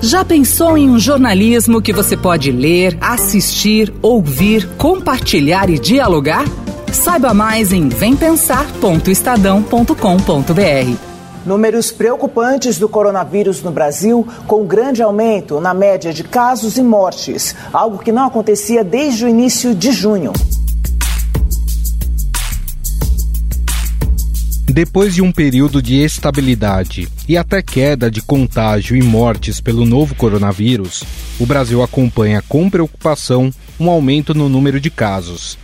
Já pensou em um jornalismo que você pode ler, assistir, ouvir, compartilhar e dialogar? Saiba mais em vempensar.estadão.com.br. Números preocupantes do coronavírus no Brasil, com grande aumento na média de casos e mortes, algo que não acontecia desde o início de junho. Depois de um período de estabilidade e até queda de contágio e mortes pelo novo coronavírus, o Brasil acompanha com preocupação um aumento no número de casos.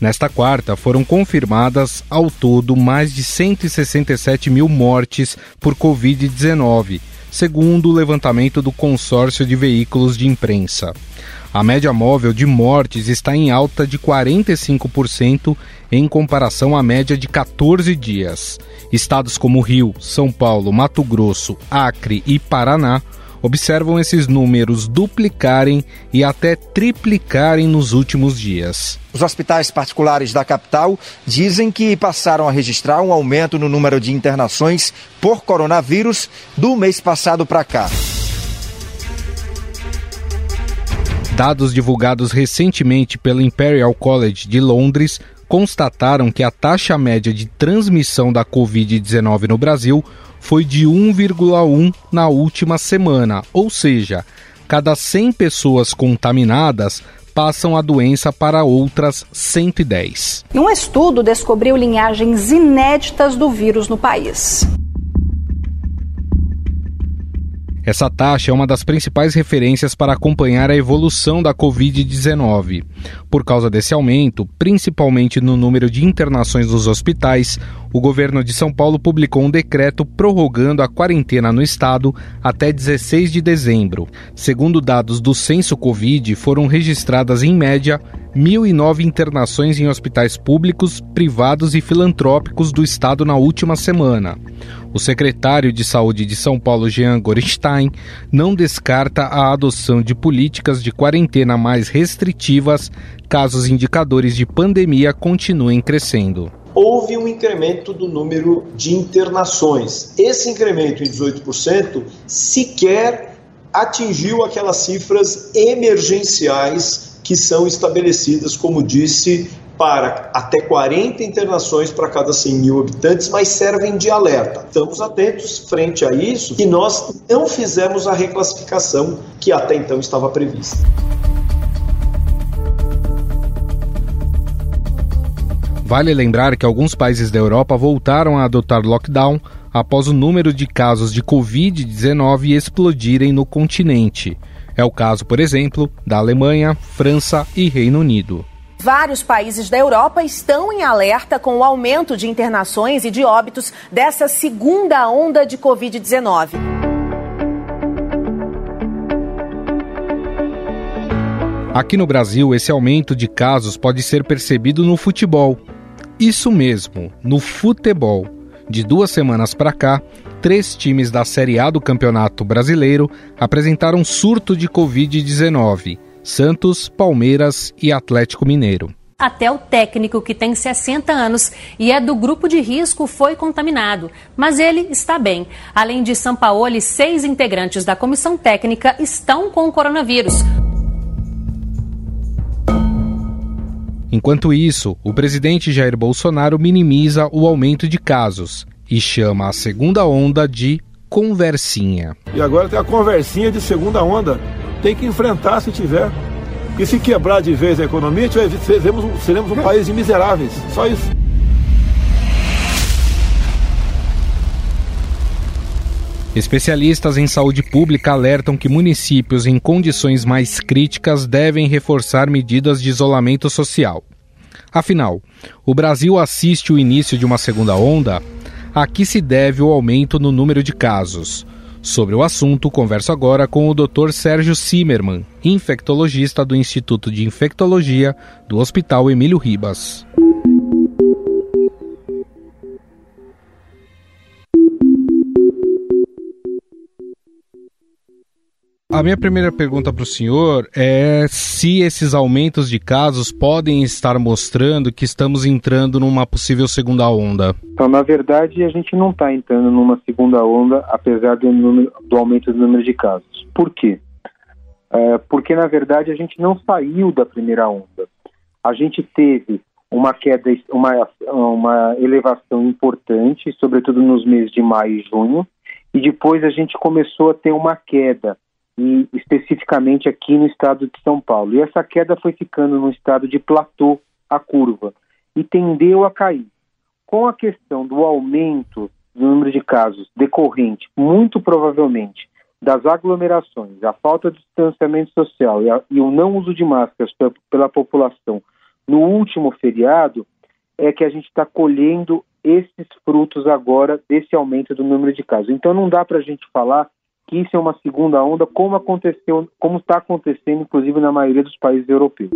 Nesta quarta, foram confirmadas ao todo mais de 167 mil mortes por Covid-19, segundo o levantamento do consórcio de veículos de imprensa. A média móvel de mortes está em alta de 45% em comparação à média de 14 dias. Estados como Rio, São Paulo, Mato Grosso, Acre e Paraná observam esses números duplicarem e até triplicarem nos últimos dias. Os hospitais particulares da capital dizem que passaram a registrar um aumento no número de internações por coronavírus do mês passado para cá. Dados divulgados recentemente pelo Imperial College de Londres constataram que a taxa média de transmissão da Covid-19 no Brasil foi de 1,1 na última semana, ou seja, cada 100 pessoas contaminadas passam a doença para outras 110. Um estudo descobriu linhagens inéditas do vírus no país. Essa taxa é uma das principais referências para acompanhar a evolução da Covid-19. Por causa desse aumento, principalmente no número de internações nos hospitais, o governo de São Paulo publicou um decreto prorrogando a quarentena no estado até 16 de dezembro. Segundo dados do Censo Covid, foram registradas em média 1.009 internações em hospitais públicos, privados e filantrópicos do estado na última semana. O secretário de Saúde de São Paulo, Jean Gorenstein, não descarta a adoção de políticas de quarentena mais restritivas caso os indicadores de pandemia continuem crescendo houve um incremento do número de internações. Esse incremento em 18% sequer atingiu aquelas cifras emergenciais que são estabelecidas, como disse, para até 40 internações para cada 100 mil habitantes, mas servem de alerta. Estamos atentos frente a isso e nós não fizemos a reclassificação que até então estava prevista. Vale lembrar que alguns países da Europa voltaram a adotar lockdown após o número de casos de Covid-19 explodirem no continente. É o caso, por exemplo, da Alemanha, França e Reino Unido. Vários países da Europa estão em alerta com o aumento de internações e de óbitos dessa segunda onda de Covid-19. Aqui no Brasil, esse aumento de casos pode ser percebido no futebol. Isso mesmo, no futebol. De duas semanas para cá, três times da Série A do Campeonato Brasileiro apresentaram surto de Covid-19 Santos, Palmeiras e Atlético Mineiro. Até o técnico, que tem 60 anos e é do grupo de risco, foi contaminado. Mas ele está bem. Além de Sampaoli, seis integrantes da comissão técnica estão com o coronavírus. Enquanto isso, o presidente Jair Bolsonaro minimiza o aumento de casos e chama a segunda onda de conversinha. E agora tem a conversinha de segunda onda tem que enfrentar se tiver. Porque se quebrar de vez a economia, seremos, seremos um país de miseráveis. Só isso. Especialistas em saúde pública alertam que municípios em condições mais críticas devem reforçar medidas de isolamento social. Afinal, o Brasil assiste o início de uma segunda onda? A que se deve o aumento no número de casos? Sobre o assunto, converso agora com o Dr. Sérgio Zimmermann, infectologista do Instituto de Infectologia do Hospital Emílio Ribas. A minha primeira pergunta para o senhor é se esses aumentos de casos podem estar mostrando que estamos entrando numa possível segunda onda. Então, na verdade, a gente não está entrando numa segunda onda, apesar do, número, do aumento do número de casos. Por quê? É, porque, na verdade, a gente não saiu da primeira onda. A gente teve uma queda, uma, uma elevação importante, sobretudo nos meses de maio e junho, e depois a gente começou a ter uma queda, e especificamente aqui no estado de São Paulo. E essa queda foi ficando no estado de platô, a curva, e tendeu a cair. Com a questão do aumento do número de casos decorrente, muito provavelmente, das aglomerações, a falta de distanciamento social e, a, e o não uso de máscaras pela, pela população no último feriado, é que a gente está colhendo esses frutos agora desse aumento do número de casos. Então não dá para a gente falar que isso é uma segunda onda, como aconteceu, como está acontecendo, inclusive na maioria dos países europeus.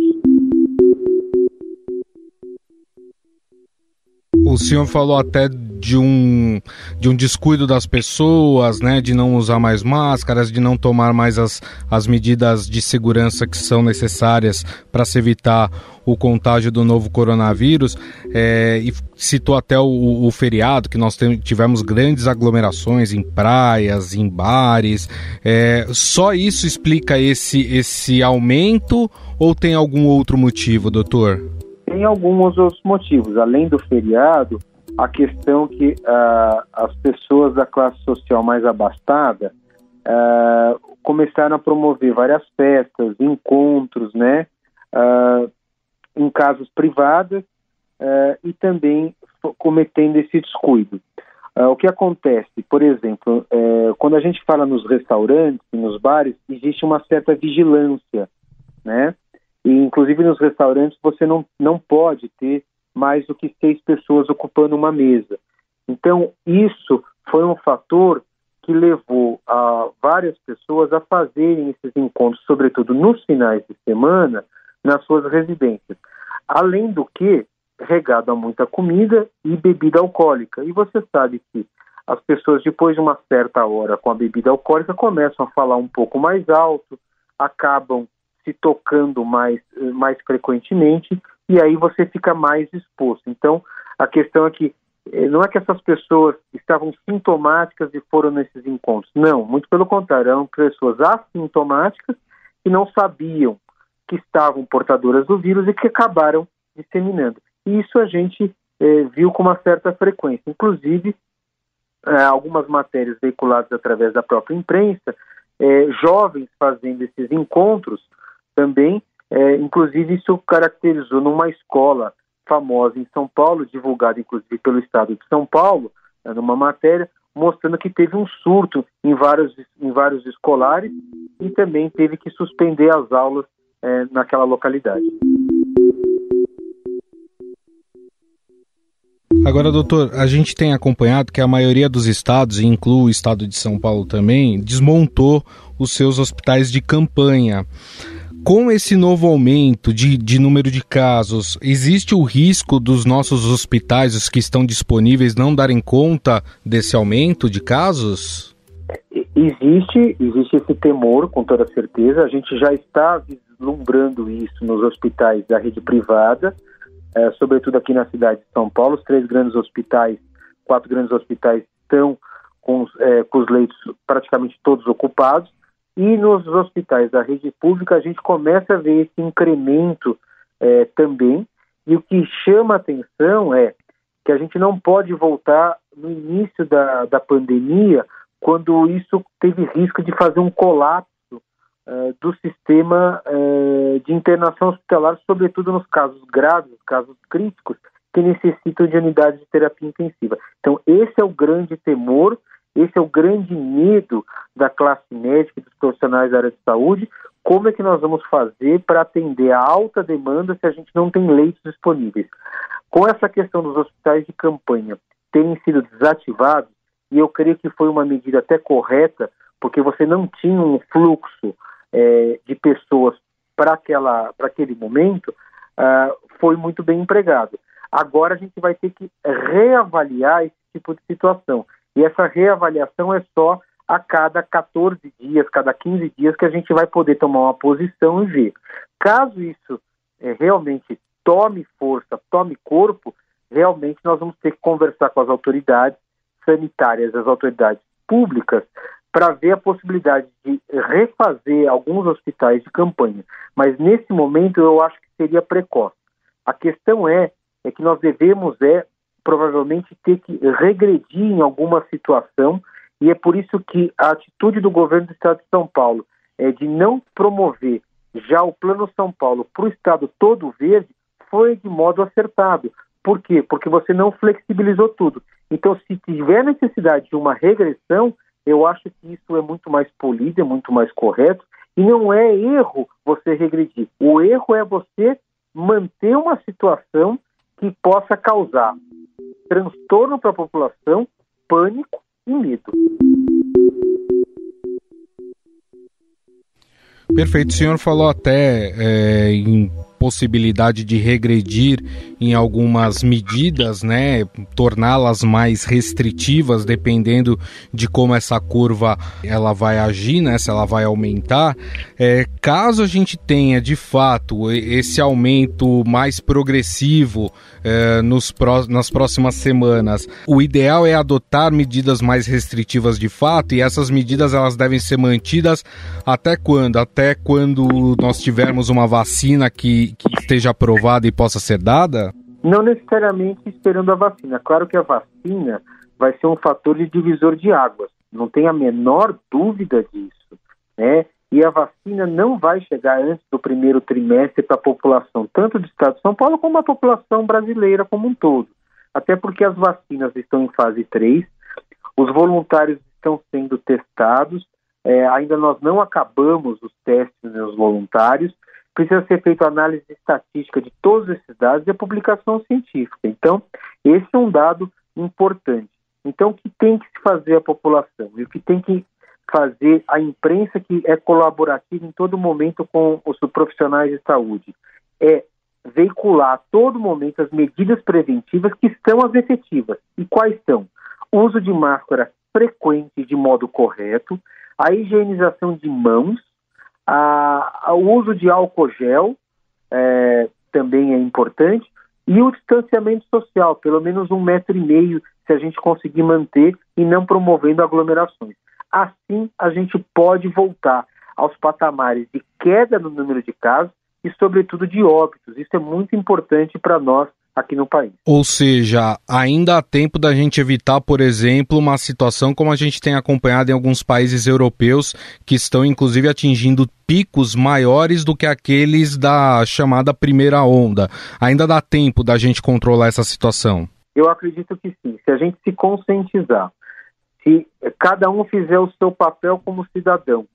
O senhor falou até de um, de um descuido das pessoas, né, de não usar mais máscaras, de não tomar mais as, as medidas de segurança que são necessárias para se evitar o contágio do novo coronavírus. É, e citou até o, o feriado, que nós tivemos grandes aglomerações em praias, em bares. É, só isso explica esse, esse aumento ou tem algum outro motivo, doutor? Tem alguns outros motivos. Além do feriado, a questão que uh, as pessoas da classe social mais abastada uh, começaram a promover várias festas, encontros, né, uh, em casas privadas e também cometendo esse descuido. o que acontece, por exemplo, quando a gente fala nos restaurantes nos bares, existe uma certa vigilância, né? E, inclusive, nos restaurantes, você não, não pode ter mais do que seis pessoas ocupando uma mesa. Então, isso foi um fator que levou a várias pessoas a fazerem esses encontros, sobretudo nos finais de semana, nas suas residências. Além do que, regado a muita comida e bebida alcoólica. E você sabe que as pessoas, depois de uma certa hora com a bebida alcoólica, começam a falar um pouco mais alto, acabam se tocando mais, mais frequentemente e aí você fica mais exposto. Então, a questão é que eh, não é que essas pessoas estavam sintomáticas e foram nesses encontros. Não, muito pelo contrário, eram pessoas assintomáticas que não sabiam que estavam portadoras do vírus e que acabaram disseminando. E isso a gente eh, viu com uma certa frequência. Inclusive, eh, algumas matérias veiculadas através da própria imprensa, jovens fazendo esses encontros também. É, inclusive, isso caracterizou numa escola famosa em São Paulo, divulgada inclusive pelo Estado de São Paulo, né, numa matéria, mostrando que teve um surto em vários, em vários escolares e também teve que suspender as aulas é, naquela localidade. Agora, doutor, a gente tem acompanhado que a maioria dos estados, e inclui o estado de São Paulo também, desmontou os seus hospitais de campanha. Com esse novo aumento de, de número de casos, existe o risco dos nossos hospitais, os que estão disponíveis, não darem conta desse aumento de casos? Existe, existe esse temor, com toda certeza. A gente já está vislumbrando isso nos hospitais da rede privada, é, sobretudo aqui na cidade de São Paulo. Os três grandes hospitais, quatro grandes hospitais estão com, é, com os leitos praticamente todos ocupados. E nos hospitais da rede pública a gente começa a ver esse incremento é, também. E o que chama atenção é que a gente não pode voltar no início da, da pandemia, quando isso teve risco de fazer um colapso é, do sistema é, de internação hospitalar, sobretudo nos casos graves, casos críticos, que necessitam de unidades de terapia intensiva. Então, esse é o grande temor esse é o grande medo da classe médica e dos profissionais da área de saúde. Como é que nós vamos fazer para atender a alta demanda se a gente não tem leitos disponíveis? Com essa questão dos hospitais de campanha terem sido desativados, e eu creio que foi uma medida até correta, porque você não tinha um fluxo é, de pessoas para aquele momento, uh, foi muito bem empregado. Agora a gente vai ter que reavaliar esse tipo de situação. E essa reavaliação é só a cada 14 dias, cada 15 dias, que a gente vai poder tomar uma posição e ver. Caso isso é, realmente tome força, tome corpo, realmente nós vamos ter que conversar com as autoridades sanitárias, as autoridades públicas, para ver a possibilidade de refazer alguns hospitais de campanha. Mas nesse momento eu acho que seria precoce. A questão é, é que nós devemos é provavelmente ter que regredir em alguma situação e é por isso que a atitude do governo do Estado de São Paulo é de não promover já o Plano São Paulo para o Estado todo verde foi de modo acertado. Por quê? Porque você não flexibilizou tudo. Então, se tiver necessidade de uma regressão, eu acho que isso é muito mais polido, é muito mais correto, e não é erro você regredir. O erro é você manter uma situação que possa causar transtorno para a população, pânico e medo. Perfeito. O senhor falou até é, em possibilidade de regredir em algumas medidas, né, torná-las mais restritivas dependendo de como essa curva ela vai agir, né, se ela vai aumentar. É, caso a gente tenha de fato esse aumento mais progressivo é, nos pró nas próximas semanas, o ideal é adotar medidas mais restritivas de fato e essas medidas elas devem ser mantidas até quando? Até quando nós tivermos uma vacina que, que esteja aprovada e possa ser dada? Não necessariamente esperando a vacina. Claro que a vacina vai ser um fator de divisor de águas, não tem a menor dúvida disso, né? E a vacina não vai chegar antes do primeiro trimestre para a população, tanto do estado de São Paulo como a população brasileira como um todo. Até porque as vacinas estão em fase 3, os voluntários estão sendo testados, é, ainda nós não acabamos os testes nos voluntários, precisa ser feita análise estatística de todos esses dados e a publicação científica. Então, esse é um dado importante. Então, o que tem que se fazer a população e o que tem que fazer a imprensa que é colaborativa em todo momento com os profissionais de saúde é veicular a todo momento as medidas preventivas que estão as efetivas. E quais são? O uso de máscara frequente de modo correto, a higienização de mãos, o uso de álcool gel é, também é importante e o distanciamento social, pelo menos um metro e meio, se a gente conseguir manter e não promovendo aglomerações. Assim, a gente pode voltar aos patamares de queda no número de casos e, sobretudo, de óbitos. Isso é muito importante para nós aqui no país. Ou seja, ainda há tempo da gente evitar, por exemplo, uma situação como a gente tem acompanhado em alguns países europeus que estão inclusive atingindo picos maiores do que aqueles da chamada primeira onda. Ainda dá tempo da gente controlar essa situação? Eu acredito que sim. Se a gente se conscientizar, se cada um fizer o seu papel como cidadão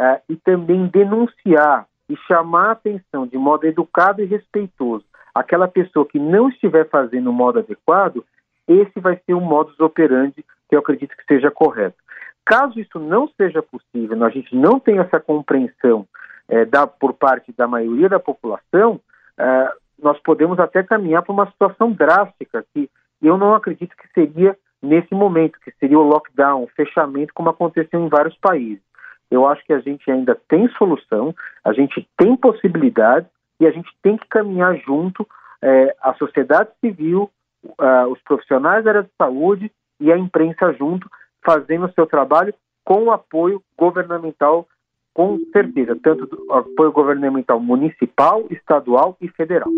é, e também denunciar e chamar a atenção de modo educado e respeitoso aquela pessoa que não estiver fazendo o modo adequado, esse vai ser o modus operandi que eu acredito que seja correto. Caso isso não seja possível, a gente não tem essa compreensão é, da, por parte da maioria da população, é, nós podemos até caminhar para uma situação drástica, que eu não acredito que seria nesse momento, que seria o lockdown, o fechamento, como aconteceu em vários países. Eu acho que a gente ainda tem solução, a gente tem possibilidades, e a gente tem que caminhar junto é, a sociedade civil, uh, os profissionais da área de saúde e a imprensa junto, fazendo o seu trabalho com o apoio governamental, com certeza, tanto do apoio governamental municipal, estadual e federal.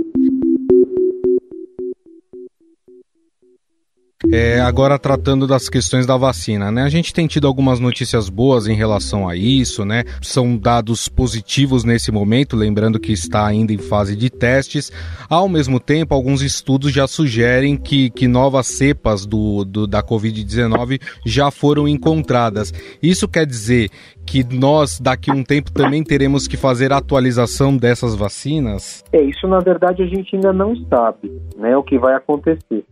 É, agora tratando das questões da vacina, né? A gente tem tido algumas notícias boas em relação a isso, né? São dados positivos nesse momento, lembrando que está ainda em fase de testes. Ao mesmo tempo, alguns estudos já sugerem que, que novas cepas do, do da Covid-19 já foram encontradas. Isso quer dizer que nós, daqui a um tempo, também teremos que fazer atualização dessas vacinas? É, isso na verdade a gente ainda não sabe, né? O que vai acontecer.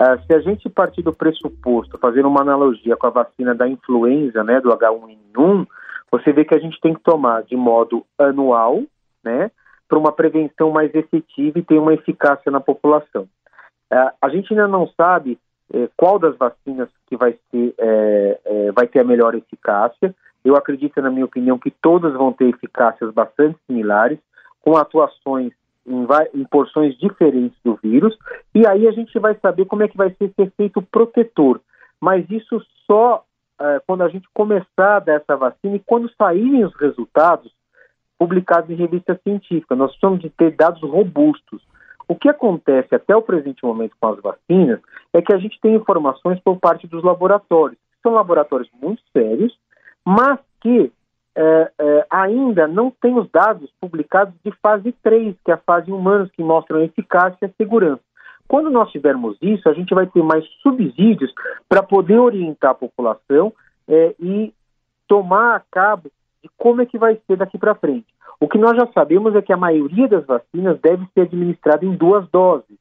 Uh, se a gente partir do pressuposto, fazendo uma analogia com a vacina da influenza, né, do H1N1, você vê que a gente tem que tomar de modo anual, né, para uma prevenção mais efetiva e ter uma eficácia na população. Uh, a gente ainda não sabe eh, qual das vacinas que vai, ser, eh, eh, vai ter a melhor eficácia. Eu acredito, na minha opinião, que todas vão ter eficácias bastante similares, com atuações em, em, porções diferentes do vírus, e aí a gente vai saber como é que vai ser esse efeito protetor. Mas isso só é, quando a gente começar dessa vacina e quando saírem os resultados publicados em revista científica. Nós precisamos de ter dados robustos. O que acontece até o presente momento com as vacinas é que a gente tem informações por parte dos laboratórios. São laboratórios muito sérios, mas que é, é, ainda não tem os dados publicados de fase 3, que é a fase humanos, que mostram a eficácia e a segurança. Quando nós tivermos isso, a gente vai ter mais subsídios para poder orientar a população é, e tomar a cabo de como é que vai ser daqui para frente. O que nós já sabemos é que a maioria das vacinas deve ser administrada em duas doses,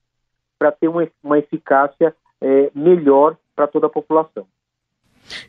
para ter uma, uma eficácia é, melhor para toda a população.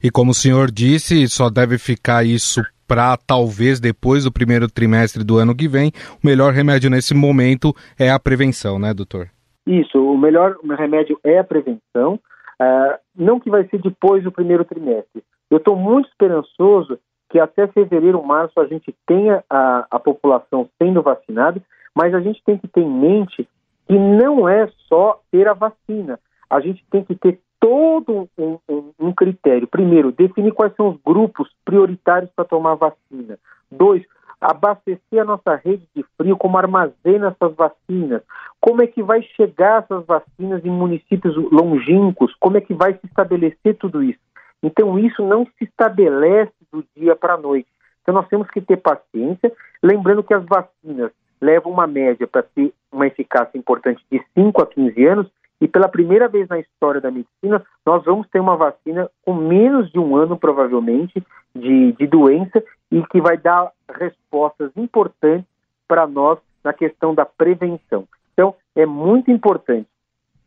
E como o senhor disse, só deve ficar isso para talvez depois do primeiro trimestre do ano que vem. O melhor remédio nesse momento é a prevenção, né, doutor? Isso, o melhor remédio é a prevenção, uh, não que vai ser depois do primeiro trimestre. Eu estou muito esperançoso que até fevereiro, março, a gente tenha a, a população sendo vacinada, mas a gente tem que ter em mente que não é só ter a vacina. A gente tem que ter todo um, um, um critério. Primeiro, definir quais são os grupos prioritários para tomar vacina. Dois, abastecer a nossa rede de frio, como armazena essas vacinas, como é que vai chegar essas vacinas em municípios longínquos, como é que vai se estabelecer tudo isso. Então, isso não se estabelece do dia para a noite. Então, nós temos que ter paciência, lembrando que as vacinas levam uma média para ter uma eficácia importante de 5 a 15 anos, e pela primeira vez na história da medicina, nós vamos ter uma vacina com menos de um ano, provavelmente, de, de doença e que vai dar respostas importantes para nós na questão da prevenção. Então, é muito importante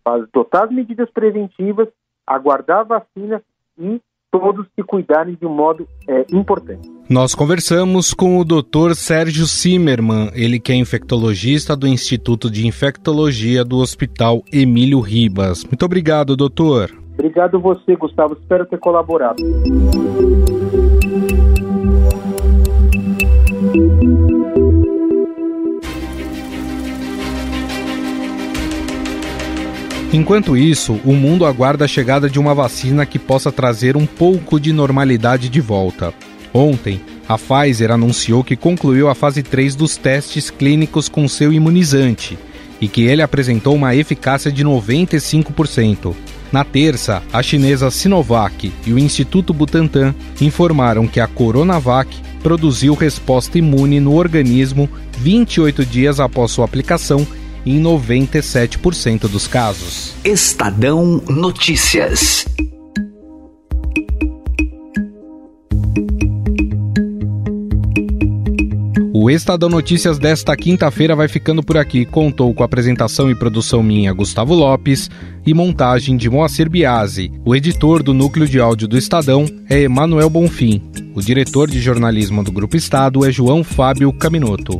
adotar as medidas preventivas, aguardar a vacina e todos se cuidarem de um modo é, importante. Nós conversamos com o Dr. Sérgio Zimmermann, ele que é infectologista do Instituto de Infectologia do Hospital Emílio Ribas. Muito obrigado, doutor. Obrigado você, Gustavo. Espero ter colaborado. Enquanto isso, o mundo aguarda a chegada de uma vacina que possa trazer um pouco de normalidade de volta. Ontem, a Pfizer anunciou que concluiu a fase 3 dos testes clínicos com seu imunizante e que ele apresentou uma eficácia de 95%. Na terça, a chinesa Sinovac e o Instituto Butantan informaram que a Coronavac produziu resposta imune no organismo 28 dias após sua aplicação em 97% dos casos. Estadão Notícias. O Estadão Notícias desta quinta-feira vai ficando por aqui. Contou com apresentação e produção minha, Gustavo Lopes, e montagem de Moacir Biasi. O editor do núcleo de áudio do Estadão é Emanuel Bonfim. O diretor de jornalismo do Grupo Estado é João Fábio Caminoto.